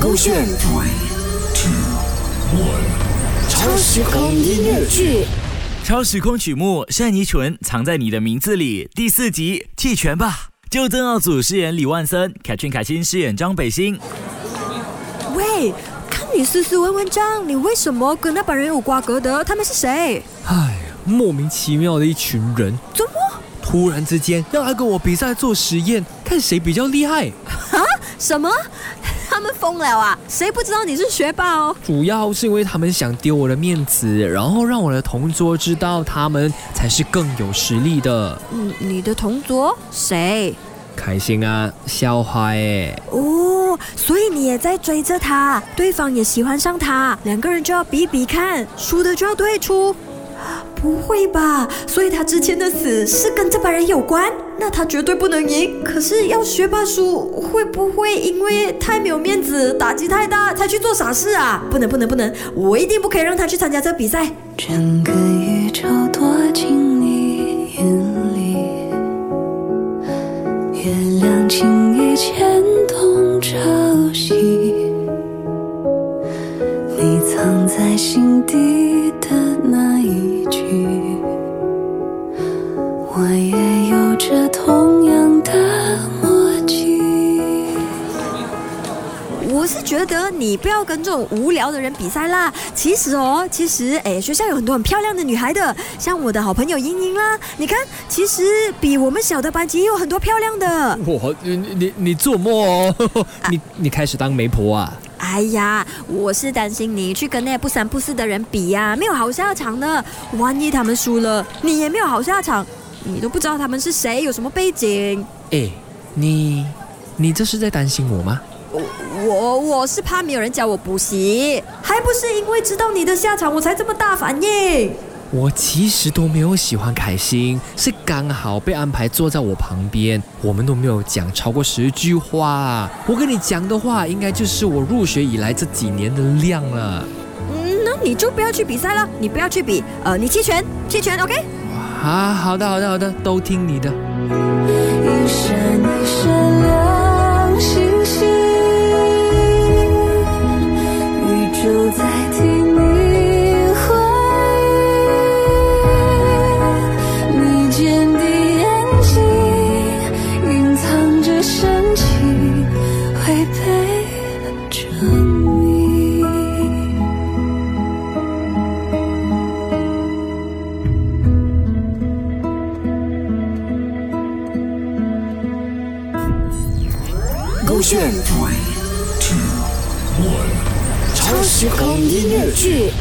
勾选 three two one 超时空音乐剧。超时空曲目《单依纯藏在你的名字里》第四集弃权吧。就曾奥祖饰演李万森，凯俊凯欣饰演张北星。喂，看你斯斯文文章，你为什么跟那帮人有瓜葛的？他们是谁？唉，莫名其妙的一群人，怎么？突然之间要来跟我比赛做实验，看谁比较厉害。啊？什么？他们疯了啊！谁不知道你是学霸哦？主要是因为他们想丢我的面子，然后让我的同桌知道他们才是更有实力的。嗯，你的同桌谁？开心啊，校花哎。哦，所以你也在追着他，对方也喜欢上他，两个人就要比比看，输的就要退出。不会吧？所以他之前的死是跟这帮人有关？那他绝对不能赢。可是要学霸输，会不会因为太没有面子，打击太大，才去做傻事啊？不能不能不能！我一定不可以让他去参加这比赛。整个宇宙躲进你眼里，月亮轻易牵动潮汐，你藏在心底的那觉得你不要跟这种无聊的人比赛啦。其实哦，其实哎，学校有很多很漂亮的女孩的，像我的好朋友英英啦。你看，其实比我们小的班级也有很多漂亮的。我你你你做梦哦？你你开始当媒婆啊？哎呀，我是担心你去跟那不三不四的人比呀，没有好下场的。万一他们输了，你也没有好下场。你都不知道他们是谁，有什么背景。哎，你你这是在担心我吗？我我我是怕没有人教我补习，还不是因为知道你的下场，我才这么大反应。我其实都没有喜欢凯欣，是刚好被安排坐在我旁边，我们都没有讲超过十句话。我跟你讲的话，应该就是我入学以来这几年的量了。嗯，那你就不要去比赛了，你不要去比，呃，你弃权，弃权，OK？啊，好的，好的，好的，都听你的。勾选 three two one 超时空音乐剧。